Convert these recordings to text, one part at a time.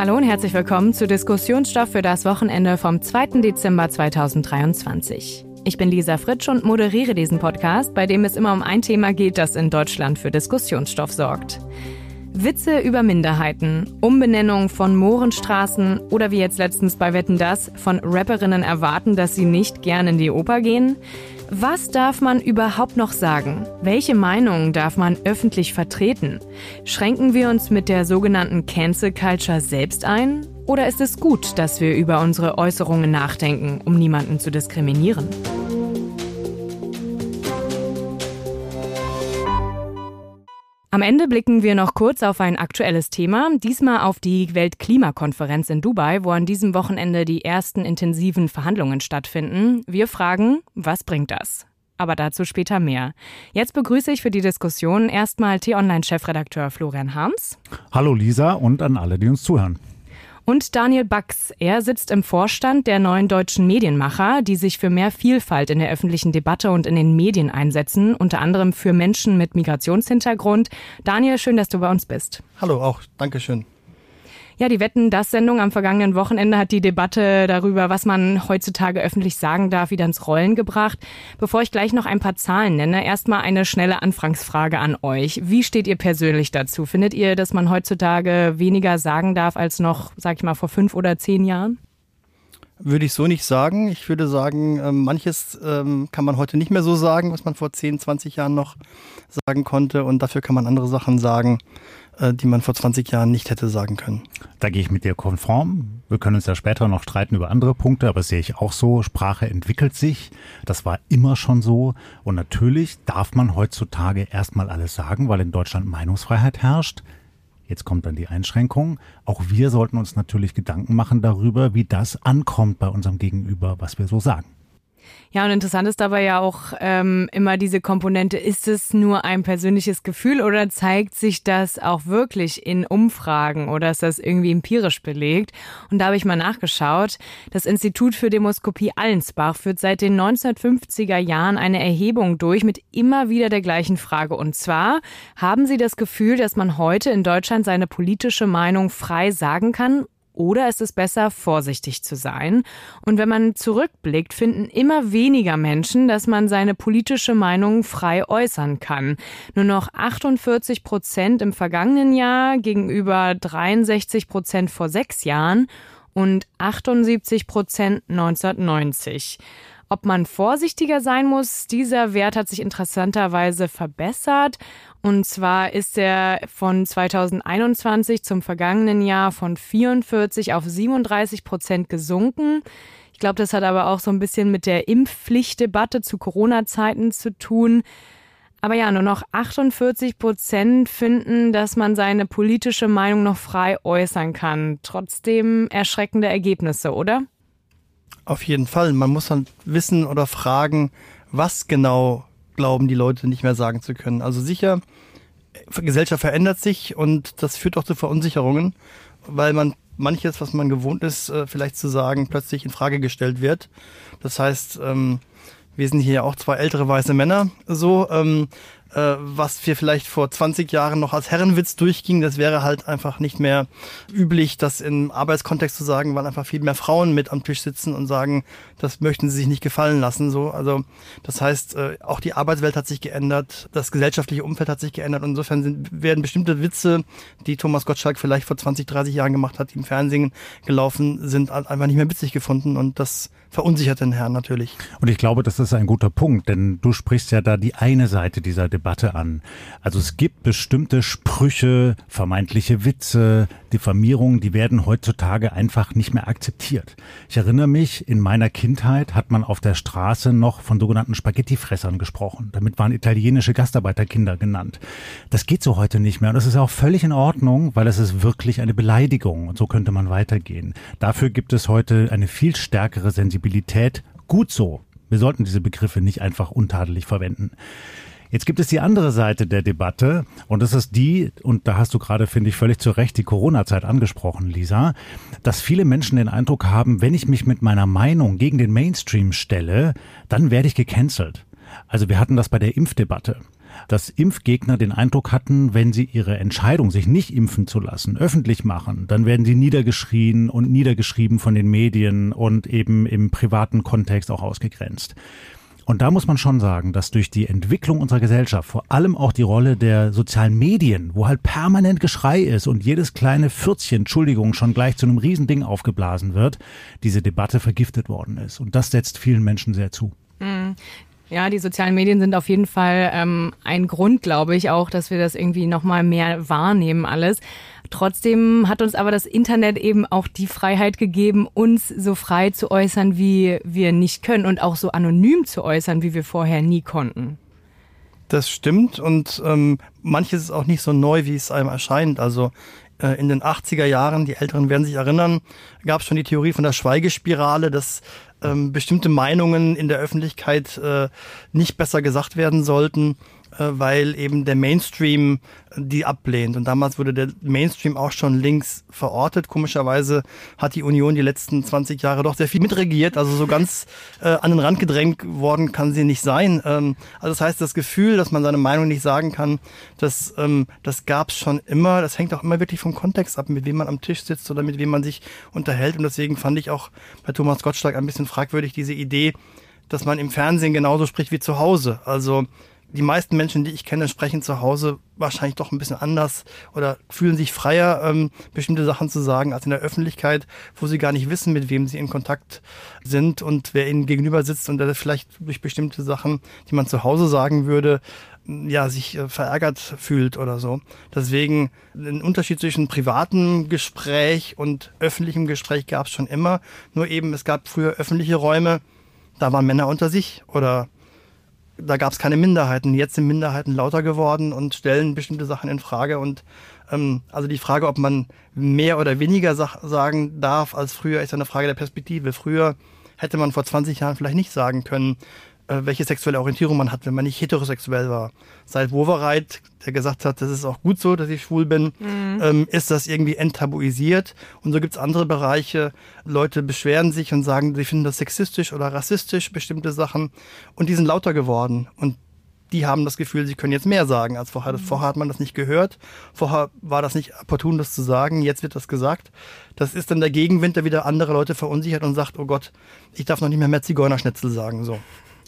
Hallo und herzlich willkommen zu Diskussionsstoff für das Wochenende vom 2. Dezember 2023. Ich bin Lisa Fritsch und moderiere diesen Podcast, bei dem es immer um ein Thema geht, das in Deutschland für Diskussionsstoff sorgt. Witze über Minderheiten, Umbenennung von Mohrenstraßen oder wie jetzt letztens bei Wetten das von Rapperinnen erwarten, dass sie nicht gern in die Oper gehen. Was darf man überhaupt noch sagen? Welche Meinungen darf man öffentlich vertreten? Schränken wir uns mit der sogenannten Cancel Culture selbst ein? Oder ist es gut, dass wir über unsere Äußerungen nachdenken, um niemanden zu diskriminieren? Am Ende blicken wir noch kurz auf ein aktuelles Thema, diesmal auf die Weltklimakonferenz in Dubai, wo an diesem Wochenende die ersten intensiven Verhandlungen stattfinden. Wir fragen, was bringt das? Aber dazu später mehr. Jetzt begrüße ich für die Diskussion erstmal T-Online-Chefredakteur Florian Harms. Hallo Lisa und an alle, die uns zuhören. Und Daniel Bax. Er sitzt im Vorstand der neuen deutschen Medienmacher, die sich für mehr Vielfalt in der öffentlichen Debatte und in den Medien einsetzen, unter anderem für Menschen mit Migrationshintergrund. Daniel, schön, dass du bei uns bist. Hallo, auch. Dankeschön. Ja, die Wetten, das Sendung am vergangenen Wochenende hat die Debatte darüber, was man heutzutage öffentlich sagen darf, wieder ins Rollen gebracht. Bevor ich gleich noch ein paar Zahlen nenne, erstmal eine schnelle Anfangsfrage an euch. Wie steht ihr persönlich dazu? Findet ihr, dass man heutzutage weniger sagen darf als noch, sag ich mal, vor fünf oder zehn Jahren? Würde ich so nicht sagen. Ich würde sagen, ähm, manches ähm, kann man heute nicht mehr so sagen, was man vor 10, 20 Jahren noch sagen konnte. Und dafür kann man andere Sachen sagen, die man vor 20 Jahren nicht hätte sagen können. Da gehe ich mit dir konform. Wir können uns ja später noch streiten über andere Punkte, aber das sehe ich auch so. Sprache entwickelt sich. Das war immer schon so. Und natürlich darf man heutzutage erstmal alles sagen, weil in Deutschland Meinungsfreiheit herrscht. Jetzt kommt dann die Einschränkung. Auch wir sollten uns natürlich Gedanken machen darüber, wie das ankommt bei unserem Gegenüber, was wir so sagen. Ja, und interessant ist dabei ja auch ähm, immer diese Komponente, ist es nur ein persönliches Gefühl oder zeigt sich das auch wirklich in Umfragen oder ist das irgendwie empirisch belegt? Und da habe ich mal nachgeschaut. Das Institut für Demoskopie Allensbach führt seit den 1950er Jahren eine Erhebung durch mit immer wieder der gleichen Frage. Und zwar, haben Sie das Gefühl, dass man heute in Deutschland seine politische Meinung frei sagen kann oder ist es besser, vorsichtig zu sein? Und wenn man zurückblickt, finden immer weniger Menschen, dass man seine politische Meinung frei äußern kann. Nur noch 48 Prozent im vergangenen Jahr gegenüber 63 Prozent vor sechs Jahren und 78 Prozent 1990. Ob man vorsichtiger sein muss, dieser Wert hat sich interessanterweise verbessert. Und zwar ist er von 2021 zum vergangenen Jahr von 44 auf 37 Prozent gesunken. Ich glaube, das hat aber auch so ein bisschen mit der Impfpflichtdebatte zu Corona-Zeiten zu tun. Aber ja, nur noch 48 Prozent finden, dass man seine politische Meinung noch frei äußern kann. Trotzdem erschreckende Ergebnisse, oder? Auf jeden Fall. Man muss dann wissen oder fragen, was genau glauben die Leute nicht mehr sagen zu können. Also sicher, Gesellschaft verändert sich und das führt auch zu Verunsicherungen, weil man manches, was man gewohnt ist, äh, vielleicht zu sagen, plötzlich in Frage gestellt wird. Das heißt, ähm, wir sind hier auch zwei ältere weiße Männer, so. Äh, was wir vielleicht vor 20 Jahren noch als Herrenwitz durchging, das wäre halt einfach nicht mehr üblich, das im Arbeitskontext zu sagen, weil einfach viel mehr Frauen mit am Tisch sitzen und sagen, das möchten sie sich nicht gefallen lassen. So, also das heißt, äh, auch die Arbeitswelt hat sich geändert, das gesellschaftliche Umfeld hat sich geändert. Und insofern sind, werden bestimmte Witze, die Thomas Gottschalk vielleicht vor 20, 30 Jahren gemacht hat, die im Fernsehen gelaufen sind, einfach nicht mehr witzig gefunden. Und das verunsichert den Herrn natürlich. Und ich glaube, das ist ein guter Punkt, denn du sprichst ja da die eine Seite dieser Debatte an. Also es gibt bestimmte Sprüche, vermeintliche Witze, Diffamierungen, die werden heutzutage einfach nicht mehr akzeptiert. Ich erinnere mich, in meiner Kindheit hat man auf der Straße noch von sogenannten Spaghettifressern gesprochen. Damit waren italienische Gastarbeiterkinder genannt. Das geht so heute nicht mehr und das ist auch völlig in Ordnung, weil es ist wirklich eine Beleidigung und so könnte man weitergehen. Dafür gibt es heute eine viel stärkere Sensibilität Sensibilität gut so. Wir sollten diese Begriffe nicht einfach untadelig verwenden. Jetzt gibt es die andere Seite der Debatte und das ist die, und da hast du gerade, finde ich, völlig zu Recht die Corona-Zeit angesprochen, Lisa, dass viele Menschen den Eindruck haben, wenn ich mich mit meiner Meinung gegen den Mainstream stelle, dann werde ich gecancelt. Also wir hatten das bei der Impfdebatte. Dass Impfgegner den Eindruck hatten, wenn sie ihre Entscheidung, sich nicht impfen zu lassen, öffentlich machen, dann werden sie niedergeschrien und niedergeschrieben von den Medien und eben im privaten Kontext auch ausgegrenzt. Und da muss man schon sagen, dass durch die Entwicklung unserer Gesellschaft, vor allem auch die Rolle der sozialen Medien, wo halt permanent Geschrei ist und jedes kleine Fürzchen, Entschuldigung, schon gleich zu einem Riesending aufgeblasen wird, diese Debatte vergiftet worden ist. Und das setzt vielen Menschen sehr zu. Ja, die sozialen Medien sind auf jeden Fall ähm, ein Grund, glaube ich, auch, dass wir das irgendwie nochmal mehr wahrnehmen alles. Trotzdem hat uns aber das Internet eben auch die Freiheit gegeben, uns so frei zu äußern, wie wir nicht können und auch so anonym zu äußern, wie wir vorher nie konnten. Das stimmt und ähm, manches ist auch nicht so neu, wie es einem erscheint. Also äh, in den 80er Jahren, die Älteren werden sich erinnern, gab es schon die Theorie von der Schweigespirale, dass ähm, bestimmte Meinungen in der Öffentlichkeit äh, nicht besser gesagt werden sollten. Äh, weil eben der Mainstream die ablehnt. Und damals wurde der Mainstream auch schon links verortet. Komischerweise hat die Union die letzten 20 Jahre doch sehr viel mitregiert. Also so ganz äh, an den Rand gedrängt worden kann sie nicht sein. Ähm, also das heißt, das Gefühl, dass man seine Meinung nicht sagen kann, das, ähm, das gab es schon immer. Das hängt auch immer wirklich vom Kontext ab, mit wem man am Tisch sitzt oder mit wem man sich unterhält. Und deswegen fand ich auch bei Thomas Gottschalk ein bisschen fragwürdig diese Idee, dass man im Fernsehen genauso spricht wie zu Hause. Also die meisten Menschen, die ich kenne, sprechen zu Hause wahrscheinlich doch ein bisschen anders oder fühlen sich freier, ähm, bestimmte Sachen zu sagen, als in der Öffentlichkeit, wo sie gar nicht wissen, mit wem sie in Kontakt sind und wer ihnen gegenüber sitzt und der vielleicht durch bestimmte Sachen, die man zu Hause sagen würde, ja, sich äh, verärgert fühlt oder so. Deswegen ein Unterschied zwischen privatem Gespräch und öffentlichem Gespräch gab es schon immer. Nur eben, es gab früher öffentliche Räume, da waren Männer unter sich oder da gab es keine Minderheiten. Jetzt sind Minderheiten lauter geworden und stellen bestimmte Sachen in Frage. Und ähm, also die Frage, ob man mehr oder weniger sagen darf als früher, ist eine Frage der Perspektive. Früher hätte man vor 20 Jahren vielleicht nicht sagen können, welche sexuelle Orientierung man hat, wenn man nicht heterosexuell war. Seit Wovereit, der gesagt hat, das ist auch gut so, dass ich schwul bin, mhm. ähm, ist das irgendwie enttabuisiert. Und so gibt's andere Bereiche. Leute beschweren sich und sagen, sie finden das sexistisch oder rassistisch, bestimmte Sachen. Und die sind lauter geworden. Und die haben das Gefühl, sie können jetzt mehr sagen als vorher. Mhm. Vorher hat man das nicht gehört. Vorher war das nicht opportun, das zu sagen. Jetzt wird das gesagt. Das ist dann der Gegenwind, der wieder andere Leute verunsichert und sagt, oh Gott, ich darf noch nicht mehr mehr Zigeunerschnitzel sagen, so.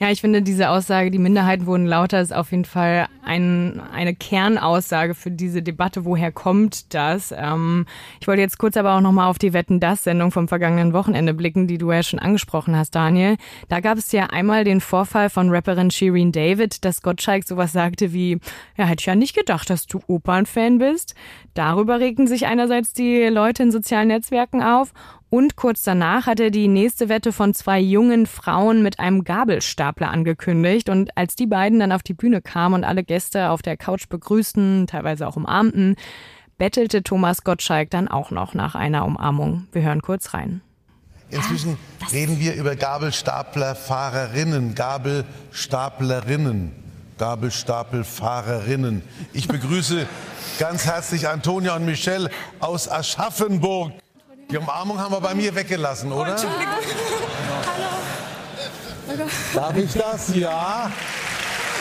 Ja, ich finde diese Aussage, die Minderheiten wurden lauter, ist auf jeden Fall ein, eine Kernaussage für diese Debatte. Woher kommt das? Ähm, ich wollte jetzt kurz aber auch nochmal auf die Wetten das Sendung vom vergangenen Wochenende blicken, die du ja schon angesprochen hast, Daniel. Da gab es ja einmal den Vorfall von Rapperin Shireen David, dass Gottschalk sowas sagte wie, ja, hätte ich ja nicht gedacht, dass du Opernfan bist. Darüber regten sich einerseits die Leute in sozialen Netzwerken auf und kurz danach hat er die nächste Wette von zwei jungen Frauen mit einem Gabelstapler angekündigt. Und als die beiden dann auf die Bühne kamen und alle Gäste auf der Couch begrüßten, teilweise auch umarmten, bettelte Thomas Gottschalk dann auch noch nach einer Umarmung. Wir hören kurz rein. Inzwischen ja, reden wir über Gabelstaplerfahrerinnen, Gabelstaplerinnen, Gabelstapelfahrerinnen. Ich begrüße ganz herzlich Antonia und Michelle aus Aschaffenburg. Die Umarmung haben wir bei mir weggelassen, oder? Oh, Entschuldigung. Hallo. Darf ich das? Ja.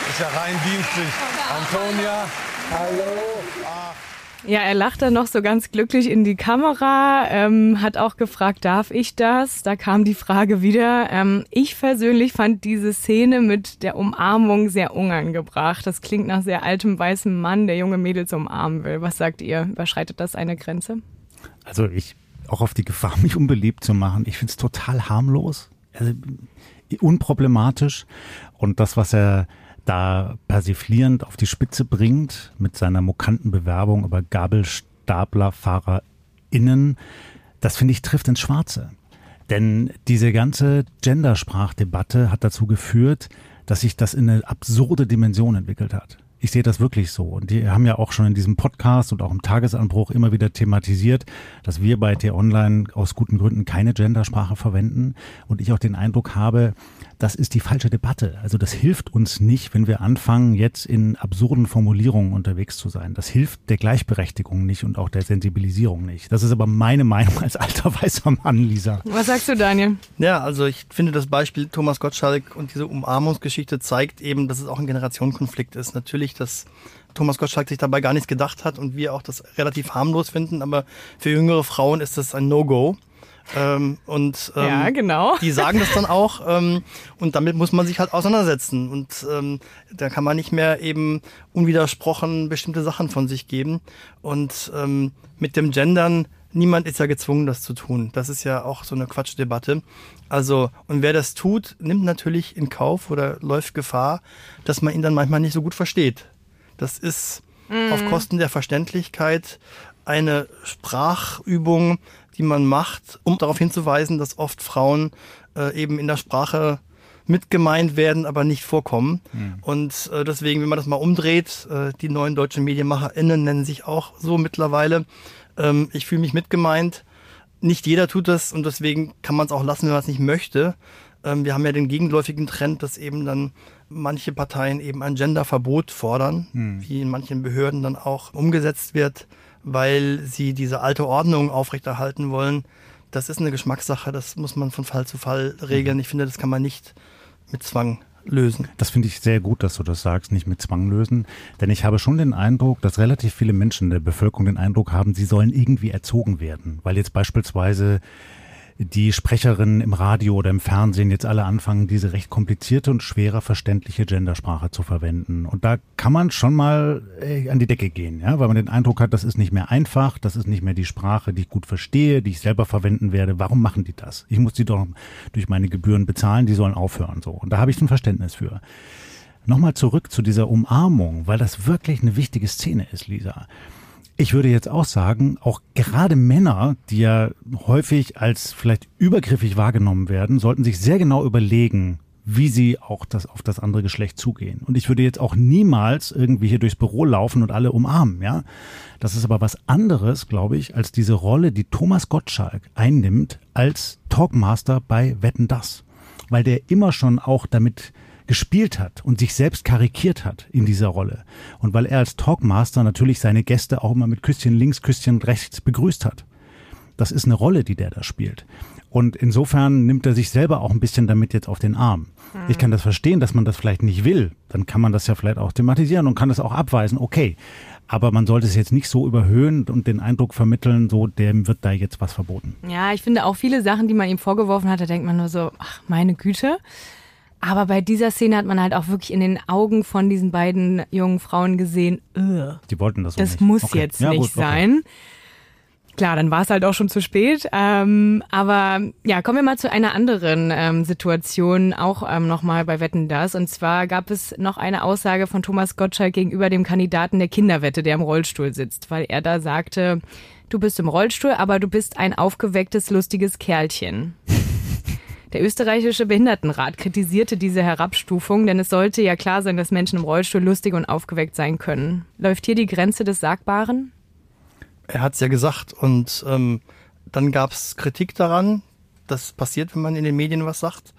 Ist ja rein dienstlich. Antonia, hallo. Ach. Ja, er lacht dann noch so ganz glücklich in die Kamera, ähm, hat auch gefragt, darf ich das? Da kam die Frage wieder. Ähm, ich persönlich fand diese Szene mit der Umarmung sehr unangebracht. Das klingt nach sehr altem weißem Mann, der junge Mädels umarmen will. Was sagt ihr? Überschreitet das eine Grenze? Also ich auch auf die Gefahr, mich unbeliebt zu machen. Ich finde es total harmlos, also unproblematisch. Und das, was er da persiflierend auf die Spitze bringt mit seiner mokanten Bewerbung über GabelstaplerfahrerInnen, das finde ich trifft ins Schwarze. Denn diese ganze Gendersprachdebatte hat dazu geführt, dass sich das in eine absurde Dimension entwickelt hat. Ich sehe das wirklich so. Und die haben ja auch schon in diesem Podcast und auch im Tagesanbruch immer wieder thematisiert, dass wir bei T-Online aus guten Gründen keine Gendersprache verwenden. Und ich auch den Eindruck habe, das ist die falsche Debatte. Also das hilft uns nicht, wenn wir anfangen, jetzt in absurden Formulierungen unterwegs zu sein. Das hilft der Gleichberechtigung nicht und auch der Sensibilisierung nicht. Das ist aber meine Meinung als alter weißer Mann, Lisa. Was sagst du, Daniel? Ja, also ich finde das Beispiel Thomas Gottschalk und diese Umarmungsgeschichte zeigt eben, dass es auch ein Generationenkonflikt ist. Natürlich, dass Thomas Gottschalk sich dabei gar nichts gedacht hat und wir auch das relativ harmlos finden, aber für jüngere Frauen ist das ein No-Go. Ähm, und ähm, ja, genau. die sagen das dann auch ähm, und damit muss man sich halt auseinandersetzen und ähm, da kann man nicht mehr eben unwidersprochen bestimmte Sachen von sich geben und ähm, mit dem Gendern niemand ist ja gezwungen, das zu tun. Das ist ja auch so eine Quatschdebatte. Also, und wer das tut, nimmt natürlich in Kauf oder läuft Gefahr, dass man ihn dann manchmal nicht so gut versteht. Das ist mhm. auf Kosten der Verständlichkeit eine Sprachübung, die man macht, um darauf hinzuweisen, dass oft Frauen äh, eben in der Sprache mit gemeint werden, aber nicht vorkommen. Mhm. Und äh, deswegen, wenn man das mal umdreht, äh, die neuen deutschen MedienmacherInnen nennen sich auch so mittlerweile. Ähm, ich fühle mich mitgemeint. Nicht jeder tut das und deswegen kann man es auch lassen, wenn man es nicht möchte. Ähm, wir haben ja den gegenläufigen Trend, dass eben dann manche Parteien eben ein Genderverbot fordern, mhm. wie in manchen Behörden dann auch umgesetzt wird weil sie diese alte Ordnung aufrechterhalten wollen. Das ist eine Geschmackssache, das muss man von Fall zu Fall regeln. Ich finde, das kann man nicht mit Zwang lösen. Das finde ich sehr gut, dass du das sagst, nicht mit Zwang lösen. Denn ich habe schon den Eindruck, dass relativ viele Menschen der Bevölkerung den Eindruck haben, sie sollen irgendwie erzogen werden. Weil jetzt beispielsweise die Sprecherinnen im Radio oder im Fernsehen jetzt alle anfangen, diese recht komplizierte und schwerer verständliche Gendersprache zu verwenden. Und da kann man schon mal äh, an die Decke gehen, ja, weil man den Eindruck hat, das ist nicht mehr einfach, das ist nicht mehr die Sprache, die ich gut verstehe, die ich selber verwenden werde. Warum machen die das? Ich muss die doch durch meine Gebühren bezahlen, die sollen aufhören so. Und da habe ich ein Verständnis für. Nochmal zurück zu dieser Umarmung, weil das wirklich eine wichtige Szene ist, Lisa. Ich würde jetzt auch sagen, auch gerade Männer, die ja häufig als vielleicht übergriffig wahrgenommen werden, sollten sich sehr genau überlegen, wie sie auch das auf das andere Geschlecht zugehen. Und ich würde jetzt auch niemals irgendwie hier durchs Büro laufen und alle umarmen, ja. Das ist aber was anderes, glaube ich, als diese Rolle, die Thomas Gottschalk einnimmt als Talkmaster bei Wetten das. Weil der immer schon auch damit gespielt hat und sich selbst karikiert hat in dieser Rolle. Und weil er als Talkmaster natürlich seine Gäste auch immer mit Küsschen links, Küsschen rechts begrüßt hat. Das ist eine Rolle, die der da spielt. Und insofern nimmt er sich selber auch ein bisschen damit jetzt auf den Arm. Mhm. Ich kann das verstehen, dass man das vielleicht nicht will. Dann kann man das ja vielleicht auch thematisieren und kann das auch abweisen. Okay. Aber man sollte es jetzt nicht so überhöhen und den Eindruck vermitteln, so dem wird da jetzt was verboten. Ja, ich finde auch viele Sachen, die man ihm vorgeworfen hat, da denkt man nur so, ach, meine Güte. Aber bei dieser Szene hat man halt auch wirklich in den Augen von diesen beiden jungen Frauen gesehen, Ugh, die wollten das. Das nicht. muss okay. jetzt ja, nicht gut, okay. sein. Klar, dann war es halt auch schon zu spät. Ähm, aber ja, kommen wir mal zu einer anderen ähm, Situation, auch ähm, nochmal bei Wetten das. Und zwar gab es noch eine Aussage von Thomas Gottschalk gegenüber dem Kandidaten der Kinderwette, der im Rollstuhl sitzt, weil er da sagte, du bist im Rollstuhl, aber du bist ein aufgewecktes, lustiges Kerlchen. Der österreichische Behindertenrat kritisierte diese Herabstufung, denn es sollte ja klar sein, dass Menschen im Rollstuhl lustig und aufgeweckt sein können. Läuft hier die Grenze des Sagbaren? Er hat es ja gesagt und ähm, dann gab es Kritik daran. Das passiert, wenn man in den Medien was sagt.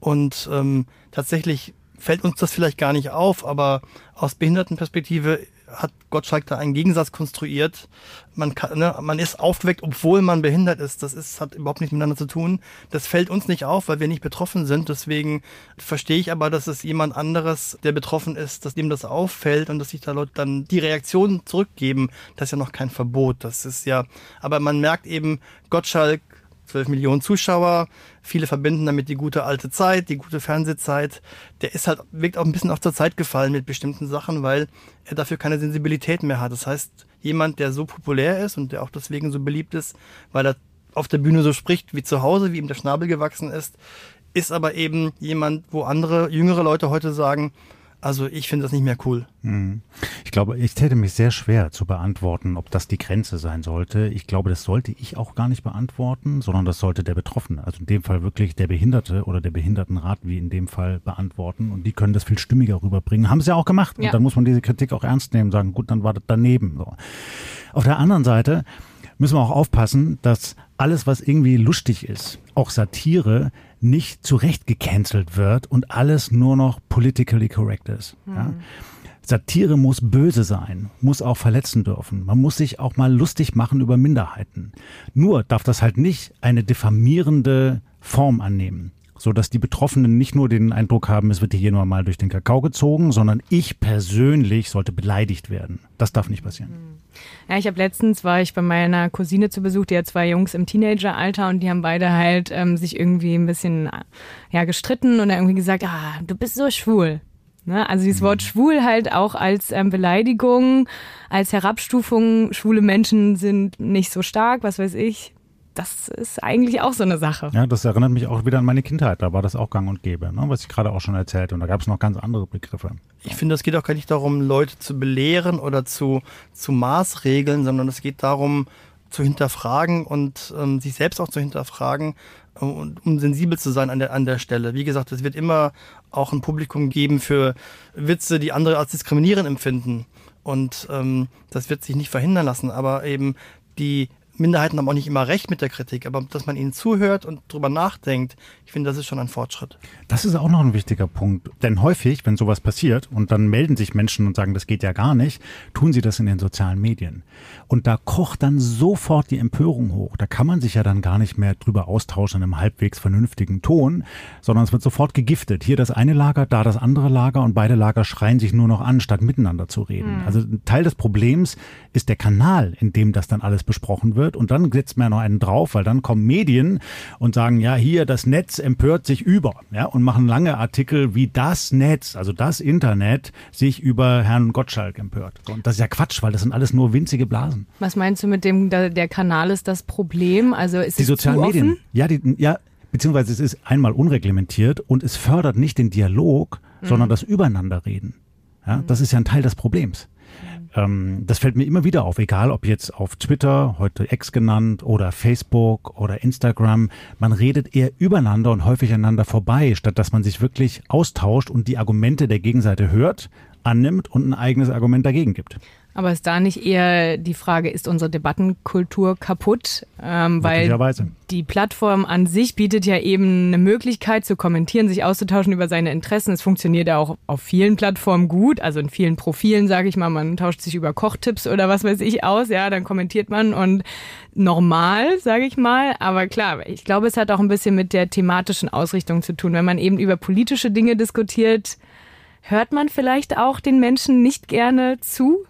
Und ähm, tatsächlich fällt uns das vielleicht gar nicht auf, aber aus Behindertenperspektive hat Gottschalk da einen Gegensatz konstruiert. Man, kann, ne, man ist aufgeweckt, obwohl man behindert ist. Das ist, hat überhaupt nichts miteinander zu tun. Das fällt uns nicht auf, weil wir nicht betroffen sind. Deswegen verstehe ich aber, dass es jemand anderes, der betroffen ist, dass dem das auffällt und dass sich da Leute dann die Reaktion zurückgeben. Das ist ja noch kein Verbot. Das ist ja, aber man merkt eben, Gottschalk 12 Millionen Zuschauer. Viele verbinden damit die gute alte Zeit, die gute Fernsehzeit. Der ist halt, wirkt auch ein bisschen auf zur Zeit gefallen mit bestimmten Sachen, weil er dafür keine Sensibilität mehr hat. Das heißt, jemand, der so populär ist und der auch deswegen so beliebt ist, weil er auf der Bühne so spricht wie zu Hause, wie ihm der Schnabel gewachsen ist, ist aber eben jemand, wo andere jüngere Leute heute sagen, Also ich finde das nicht mehr cool. Hm. Ich glaube, ich täte mich sehr schwer zu beantworten, ob das die Grenze sein sollte. Ich glaube, das sollte ich auch gar nicht beantworten, sondern das sollte der Betroffene, also in dem Fall wirklich der Behinderte oder der Behindertenrat, wie in dem Fall, beantworten. Und die können das viel stimmiger rüberbringen. Haben sie ja auch gemacht. Ja. Und dann muss man diese Kritik auch ernst nehmen, sagen, gut, dann war das daneben. So. Auf der anderen Seite müssen wir auch aufpassen, dass alles, was irgendwie lustig ist, auch Satire, nicht zurecht gecancelt wird und alles nur noch politically correct ist. Mhm. Ja? Satire muss böse sein, muss auch verletzen dürfen. Man muss sich auch mal lustig machen über Minderheiten. Nur darf das halt nicht eine diffamierende Form annehmen so dass die Betroffenen nicht nur den Eindruck haben, es wird hier nur mal durch den Kakao gezogen, sondern ich persönlich sollte beleidigt werden. Das darf nicht passieren. Ja, ich habe letztens war ich bei meiner Cousine zu Besuch, die hat zwei Jungs im Teenageralter und die haben beide halt ähm, sich irgendwie ein bisschen ja gestritten und irgendwie gesagt, ah, du bist so schwul. Ne? Also dieses Wort mhm. schwul halt auch als ähm, Beleidigung, als Herabstufung. Schwule Menschen sind nicht so stark, was weiß ich das ist eigentlich auch so eine Sache. Ja, das erinnert mich auch wieder an meine Kindheit. Da war das auch gang und gäbe, ne? was ich gerade auch schon erzählte. Und da gab es noch ganz andere Begriffe. Ich finde, es geht auch gar nicht darum, Leute zu belehren oder zu, zu maßregeln, sondern es geht darum, zu hinterfragen und ähm, sich selbst auch zu hinterfragen, äh, um sensibel zu sein an der, an der Stelle. Wie gesagt, es wird immer auch ein Publikum geben für Witze, die andere als diskriminierend empfinden. Und ähm, das wird sich nicht verhindern lassen. Aber eben die Minderheiten haben auch nicht immer recht mit der Kritik, aber dass man ihnen zuhört und drüber nachdenkt, ich finde, das ist schon ein Fortschritt. Das ist auch noch ein wichtiger Punkt. Denn häufig, wenn sowas passiert und dann melden sich Menschen und sagen, das geht ja gar nicht, tun sie das in den sozialen Medien. Und da kocht dann sofort die Empörung hoch. Da kann man sich ja dann gar nicht mehr drüber austauschen in einem halbwegs vernünftigen Ton, sondern es wird sofort gegiftet. Hier das eine Lager, da das andere Lager und beide Lager schreien sich nur noch an, statt miteinander zu reden. Mhm. Also ein Teil des Problems ist der Kanal, in dem das dann alles besprochen wird. Und dann setzt man ja noch einen drauf, weil dann kommen Medien und sagen, ja, hier das Netz empört sich über, ja, und machen lange Artikel, wie das Netz, also das Internet, sich über Herrn Gottschalk empört. Und das ist ja Quatsch, weil das sind alles nur winzige Blasen. Was meinst du mit dem, der Kanal ist das Problem? Also ist die sozialen Medien. Offen? Ja, die, ja, beziehungsweise es ist einmal unreglementiert und es fördert nicht den Dialog, mhm. sondern das Übereinanderreden. Ja, mhm. das ist ja ein Teil des Problems. Mhm. das fällt mir immer wieder auf, egal ob jetzt auf Twitter, heute X genannt, oder Facebook oder Instagram. Man redet eher übereinander und häufig einander vorbei, statt dass man sich wirklich austauscht und die Argumente der Gegenseite hört, annimmt und ein eigenes Argument dagegen gibt. Aber ist da nicht eher die Frage, ist unsere Debattenkultur kaputt? Ähm, weil die Plattform an sich bietet ja eben eine Möglichkeit zu kommentieren, sich auszutauschen über seine Interessen. Es funktioniert ja auch auf vielen Plattformen gut, also in vielen Profilen, sage ich mal, man tauscht sich über Kochtipps oder was weiß ich aus, ja, dann kommentiert man und normal, sage ich mal. Aber klar, ich glaube, es hat auch ein bisschen mit der thematischen Ausrichtung zu tun. Wenn man eben über politische Dinge diskutiert, hört man vielleicht auch den Menschen nicht gerne zu?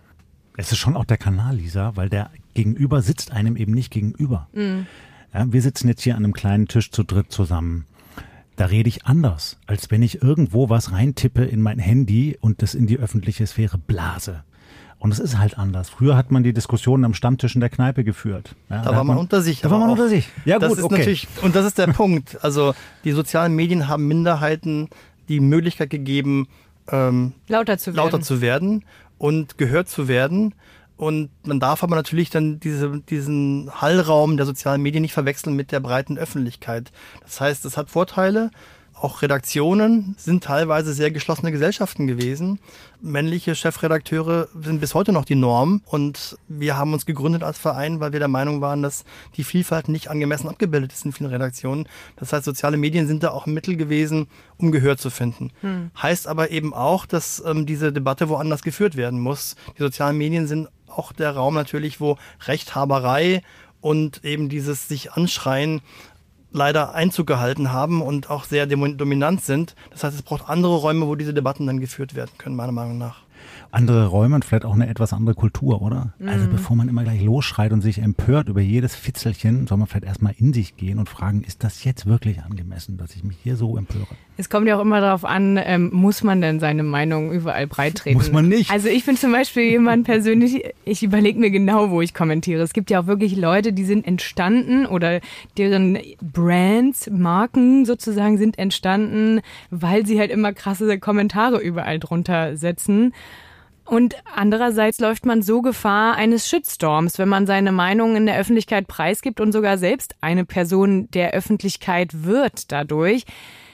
Es ist schon auch der Kanal, Lisa, weil der Gegenüber sitzt einem eben nicht gegenüber. Mhm. Ja, wir sitzen jetzt hier an einem kleinen Tisch zu dritt zusammen. Da rede ich anders, als wenn ich irgendwo was reintippe in mein Handy und das in die öffentliche Sphäre blase. Und es ist halt anders. Früher hat man die Diskussionen am Stammtisch in der Kneipe geführt. Ja, da, da war man, unter sich. Da war man unter sich. Ja, das gut, ist okay. natürlich, und das ist der Punkt. Also die sozialen Medien haben Minderheiten die Möglichkeit gegeben, ähm, lauter, zu lauter zu werden und gehört zu werden. Und man darf aber natürlich dann diese, diesen Hallraum der sozialen Medien nicht verwechseln mit der breiten Öffentlichkeit. Das heißt, es hat Vorteile, auch Redaktionen sind teilweise sehr geschlossene Gesellschaften gewesen. Männliche Chefredakteure sind bis heute noch die Norm und wir haben uns gegründet als Verein, weil wir der Meinung waren, dass die Vielfalt nicht angemessen abgebildet ist in vielen Redaktionen. Das heißt, soziale Medien sind da auch ein Mittel gewesen, um Gehör zu finden. Hm. Heißt aber eben auch, dass ähm, diese Debatte woanders geführt werden muss. Die sozialen Medien sind auch der Raum natürlich, wo Rechthaberei und eben dieses sich anschreien leider Einzug gehalten haben und auch sehr dominant sind. Das heißt, es braucht andere Räume, wo diese Debatten dann geführt werden können, meiner Meinung nach. Andere Räume und vielleicht auch eine etwas andere Kultur, oder? Also mhm. Also bevor man immer gleich losschreit und sich empört über jedes Fitzelchen, soll man vielleicht erstmal in sich gehen und fragen, ist das jetzt wirklich angemessen, dass ich mich hier so empöre? Es kommt ja auch immer darauf an, ähm, muss man denn seine Meinung überall breitreten? Muss man nicht. Also ich bin zum Beispiel jemand persönlich, ich überlege mir genau, wo ich kommentiere. Es gibt ja auch wirklich Leute, die sind entstanden oder deren Brands, Marken sozusagen sind entstanden, weil sie halt immer krasse Kommentare überall drunter setzen. Und andererseits läuft man so Gefahr eines Shitstorms, wenn man seine Meinung in der Öffentlichkeit preisgibt und sogar selbst eine Person der Öffentlichkeit wird dadurch.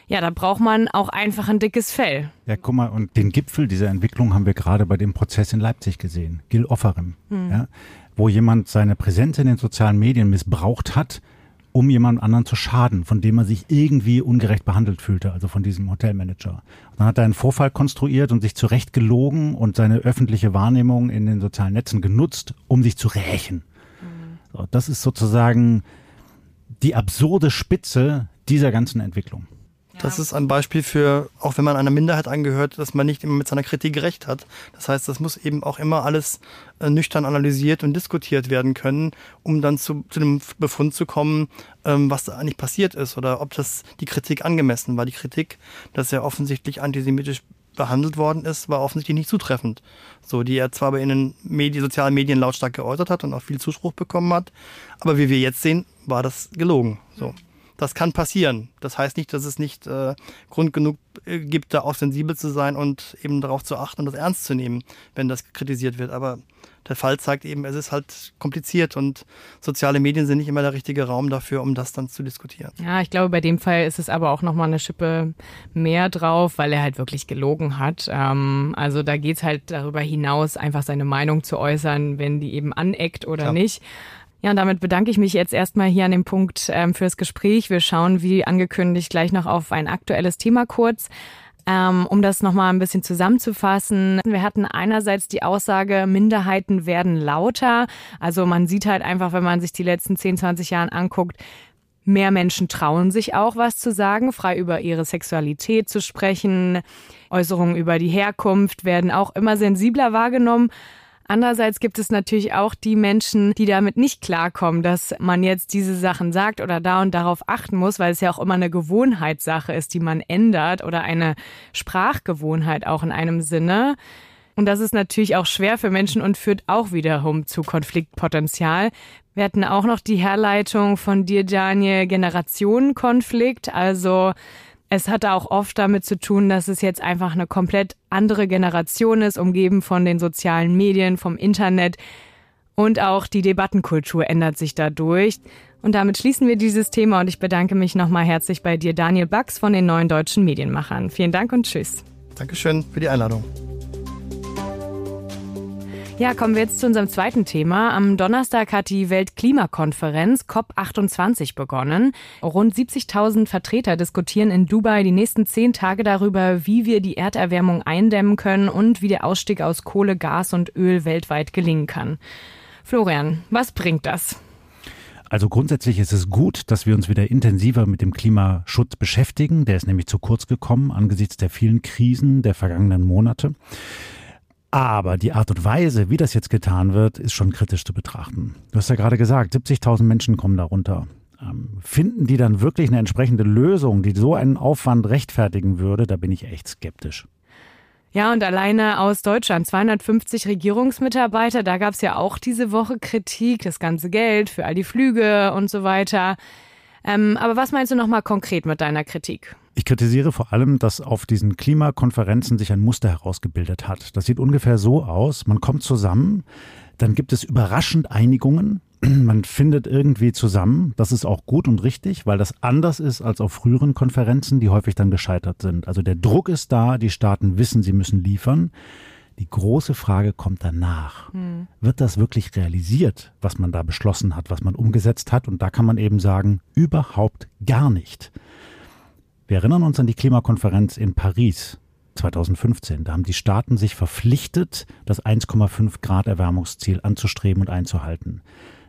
Ja, da braucht man auch einfach ein dickes Fell. Ja, guck mal, und den Gipfel dieser Entwicklung haben wir gerade bei dem Prozess in Leipzig gesehen. Gil Offerem, hm. ja, wo jemand seine Präsenz in den sozialen Medien missbraucht hat, um jemand anderen zu schaden, von dem er sich irgendwie ungerecht behandelt fühlte, also von diesem Hotelmanager. Und dann hat er einen Vorfall konstruiert und sich zurecht gelogen und seine öffentliche Wahrnehmung in den sozialen Netzen genutzt, um sich zu rächen. Mhm. So, das ist sozusagen die absurde Spitze dieser ganzen Entwicklung. Das ist ein Beispiel für, auch wenn man einer Minderheit angehört, dass man nicht immer mit seiner Kritik recht hat. Das heißt, das muss eben auch immer alles äh, nüchtern analysiert und diskutiert werden können, um dann zu, zu dem Befund zu kommen, ähm, was da eigentlich passiert ist oder ob das die Kritik angemessen war. Die Kritik, dass er offensichtlich antisemitisch behandelt worden ist, war offensichtlich nicht zutreffend. So, die er zwar bei den Medien, sozialen Medien lautstark geäußert hat und auch viel Zuspruch bekommen hat, aber wie wir jetzt sehen, war das gelogen. So. Das kann passieren. Das heißt nicht, dass es nicht äh, Grund genug äh, gibt, da auch sensibel zu sein und eben darauf zu achten und das ernst zu nehmen, wenn das kritisiert wird. Aber der Fall zeigt eben, es ist halt kompliziert und soziale Medien sind nicht immer der richtige Raum dafür, um das dann zu diskutieren. Ja, ich glaube, bei dem Fall ist es aber auch nochmal eine Schippe mehr drauf, weil er halt wirklich gelogen hat. Ähm, also da geht es halt darüber hinaus, einfach seine Meinung zu äußern, wenn die eben aneckt oder Klar. nicht. Ja, und damit bedanke ich mich jetzt erstmal hier an dem Punkt ähm, fürs Gespräch. Wir schauen, wie angekündigt, gleich noch auf ein aktuelles Thema kurz. Ähm, um das nochmal ein bisschen zusammenzufassen. Wir hatten einerseits die Aussage, Minderheiten werden lauter. Also man sieht halt einfach, wenn man sich die letzten 10, 20 Jahre anguckt, Mehr Menschen trauen sich auch was zu sagen, frei über ihre Sexualität zu sprechen. Äußerungen über die Herkunft werden auch immer sensibler wahrgenommen. Andererseits gibt es natürlich auch die Menschen, die damit nicht klarkommen, dass man jetzt diese Sachen sagt oder da und darauf achten muss, weil es ja auch immer eine Gewohnheitssache ist, die man ändert oder eine Sprachgewohnheit auch in einem Sinne. Und das ist natürlich auch schwer für Menschen und führt auch wiederum zu Konfliktpotenzial. Wir hatten auch noch die Herleitung von dir, Daniel, Generationenkonflikt. Also es hatte auch oft damit zu tun, dass es jetzt einfach eine komplett andere Generation ist, umgeben von den sozialen Medien, vom Internet. Und auch die Debattenkultur ändert sich dadurch. Und damit schließen wir dieses Thema und ich bedanke mich nochmal herzlich bei dir, Daniel Bax von den neuen deutschen Medienmachern. Vielen Dank und tschüss. Dankeschön für die Einladung. Ja, kommen wir jetzt zu unserem zweiten Thema. Am Donnerstag hat die Weltklimakonferenz COP28 begonnen. Rund 70.000 Vertreter diskutieren in Dubai die nächsten zehn Tage darüber, wie wir die Erderwärmung eindämmen können und wie der Ausstieg aus Kohle, Gas und Öl weltweit gelingen kann. Florian, was bringt das? Also grundsätzlich ist es gut, dass wir uns wieder intensiver mit dem Klimaschutz beschäftigen. Der ist nämlich zu kurz gekommen angesichts der vielen Krisen der vergangenen Monate. Aber die Art und Weise, wie das jetzt getan wird, ist schon kritisch zu betrachten. Du hast ja gerade gesagt, 70.000 Menschen kommen darunter. Ähm, finden die dann wirklich eine entsprechende Lösung, die so einen Aufwand rechtfertigen würde? Da bin ich echt skeptisch. Ja, und alleine aus Deutschland 250 Regierungsmitarbeiter, da gab es ja auch diese Woche Kritik, das ganze Geld für all die Flüge und so weiter. Ähm, aber was meinst du nochmal konkret mit deiner Kritik? Ich kritisiere vor allem, dass auf diesen Klimakonferenzen sich ein Muster herausgebildet hat. Das sieht ungefähr so aus, man kommt zusammen, dann gibt es überraschend Einigungen, man findet irgendwie zusammen. Das ist auch gut und richtig, weil das anders ist als auf früheren Konferenzen, die häufig dann gescheitert sind. Also der Druck ist da, die Staaten wissen, sie müssen liefern. Die große Frage kommt danach. Hm. Wird das wirklich realisiert, was man da beschlossen hat, was man umgesetzt hat? Und da kann man eben sagen, überhaupt gar nicht. Wir erinnern uns an die Klimakonferenz in Paris 2015. Da haben die Staaten sich verpflichtet, das 1,5 Grad Erwärmungsziel anzustreben und einzuhalten.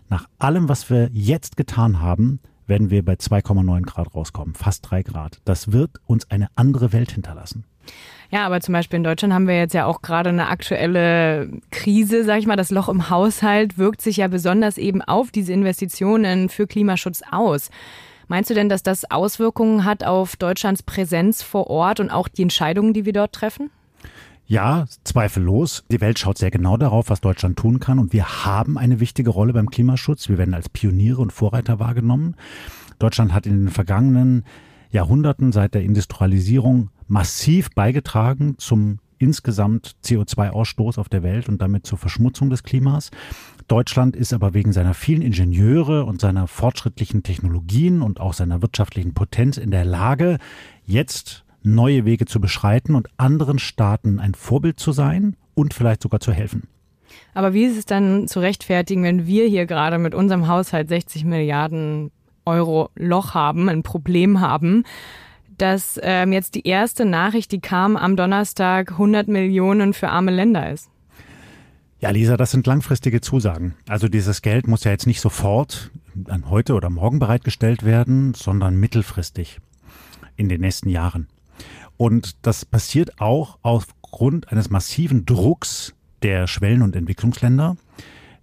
Nach allem, was wir jetzt getan haben, werden wir bei 2,9 Grad rauskommen, fast drei Grad. Das wird uns eine andere Welt hinterlassen. Ja, aber zum Beispiel in Deutschland haben wir jetzt ja auch gerade eine aktuelle Krise, sag ich mal. Das Loch im Haushalt wirkt sich ja besonders eben auf diese Investitionen für Klimaschutz aus. Meinst du denn, dass das Auswirkungen hat auf Deutschlands Präsenz vor Ort und auch die Entscheidungen, die wir dort treffen? Ja, zweifellos. Die Welt schaut sehr genau darauf, was Deutschland tun kann. Und wir haben eine wichtige Rolle beim Klimaschutz. Wir werden als Pioniere und Vorreiter wahrgenommen. Deutschland hat in den vergangenen Jahrhunderten seit der Industrialisierung massiv beigetragen zum insgesamt CO2-Ausstoß auf der Welt und damit zur Verschmutzung des Klimas. Deutschland ist aber wegen seiner vielen Ingenieure und seiner fortschrittlichen Technologien und auch seiner wirtschaftlichen Potenz in der Lage, jetzt neue Wege zu beschreiten und anderen Staaten ein Vorbild zu sein und vielleicht sogar zu helfen. Aber wie ist es dann zu rechtfertigen, wenn wir hier gerade mit unserem Haushalt 60 Milliarden Euro Loch haben, ein Problem haben, dass ähm, jetzt die erste Nachricht, die kam am Donnerstag, 100 Millionen für arme Länder ist? Ja, Lisa, das sind langfristige Zusagen. Also dieses Geld muss ja jetzt nicht sofort an heute oder morgen bereitgestellt werden, sondern mittelfristig in den nächsten Jahren. Und das passiert auch aufgrund eines massiven Drucks der Schwellen- und Entwicklungsländer,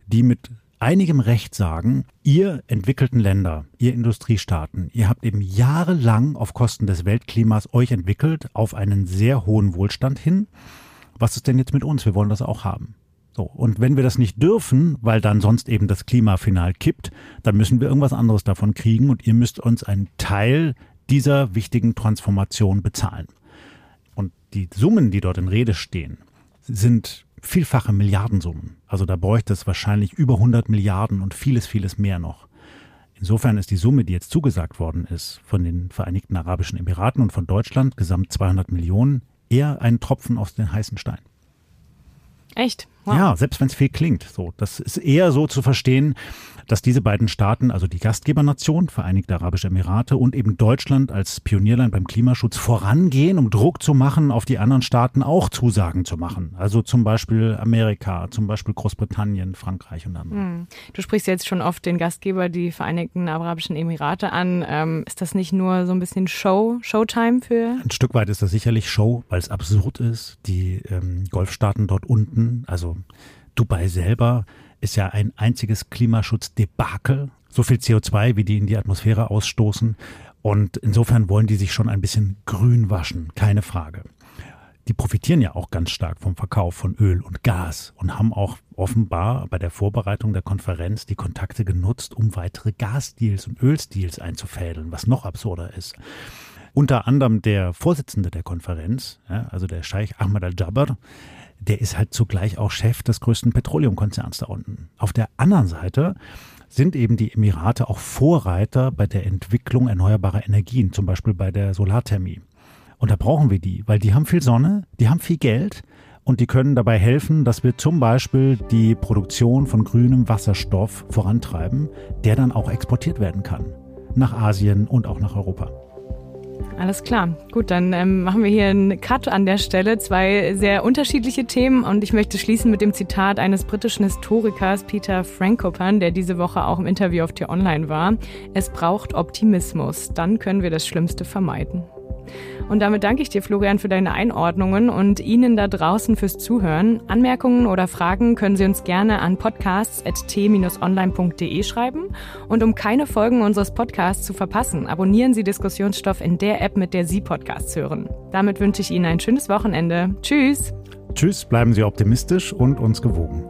die mit einigem Recht sagen, ihr entwickelten Länder, ihr Industriestaaten, ihr habt eben jahrelang auf Kosten des Weltklimas euch entwickelt auf einen sehr hohen Wohlstand hin. Was ist denn jetzt mit uns? Wir wollen das auch haben. So, und wenn wir das nicht dürfen, weil dann sonst eben das Klima final kippt, dann müssen wir irgendwas anderes davon kriegen und ihr müsst uns einen Teil dieser wichtigen Transformation bezahlen. Und die Summen, die dort in Rede stehen, sind vielfache Milliardensummen. Also da bräuchte es wahrscheinlich über 100 Milliarden und vieles, vieles mehr noch. Insofern ist die Summe, die jetzt zugesagt worden ist von den Vereinigten Arabischen Emiraten und von Deutschland, gesamt 200 Millionen, eher ein Tropfen aus den heißen Stein. Echt? Wow. Ja, selbst wenn es viel klingt. So, das ist eher so zu verstehen, dass diese beiden Staaten, also die Gastgebernation, Vereinigte Arabische Emirate und eben Deutschland als Pionierland beim Klimaschutz vorangehen, um Druck zu machen, auf die anderen Staaten auch Zusagen zu machen. Also zum Beispiel Amerika, zum Beispiel Großbritannien, Frankreich und andere. Hm. Du sprichst jetzt schon oft den Gastgeber, die Vereinigten Arabischen Emirate an. Ähm, ist das nicht nur so ein bisschen Show, Showtime für? Ein Stück weit ist das sicherlich Show, weil es absurd ist. Die ähm, Golfstaaten dort unten, also Dubai selber, ist ja ein einziges Klimaschutzdebakel. So viel CO2, wie die in die Atmosphäre ausstoßen. Und insofern wollen die sich schon ein bisschen grün waschen, keine Frage. Die profitieren ja auch ganz stark vom Verkauf von Öl und Gas und haben auch offenbar bei der Vorbereitung der Konferenz die Kontakte genutzt, um weitere Gasdeals und Öldeals einzufädeln, was noch absurder ist. Unter anderem der Vorsitzende der Konferenz, ja, also der Scheich Ahmad al-Jabbar, der ist halt zugleich auch Chef des größten Petroleumkonzerns da unten. Auf der anderen Seite sind eben die Emirate auch Vorreiter bei der Entwicklung erneuerbarer Energien, zum Beispiel bei der Solarthermie. Und da brauchen wir die, weil die haben viel Sonne, die haben viel Geld und die können dabei helfen, dass wir zum Beispiel die Produktion von grünem Wasserstoff vorantreiben, der dann auch exportiert werden kann. Nach Asien und auch nach Europa. Alles klar. Gut, dann ähm, machen wir hier einen Cut an der Stelle. Zwei sehr unterschiedliche Themen und ich möchte schließen mit dem Zitat eines britischen Historikers Peter Frankopan, der diese Woche auch im Interview auf T-Online war. Es braucht Optimismus, dann können wir das Schlimmste vermeiden. Und damit danke ich dir, Florian, für deine Einordnungen und Ihnen da draußen fürs Zuhören. Anmerkungen oder Fragen können Sie uns gerne an podcasts.t-online.de schreiben. Und um keine Folgen unseres Podcasts zu verpassen, abonnieren Sie Diskussionsstoff in der App, mit der Sie Podcasts hören. Damit wünsche ich Ihnen ein schönes Wochenende. Tschüss. Tschüss, bleiben Sie optimistisch und uns gewogen.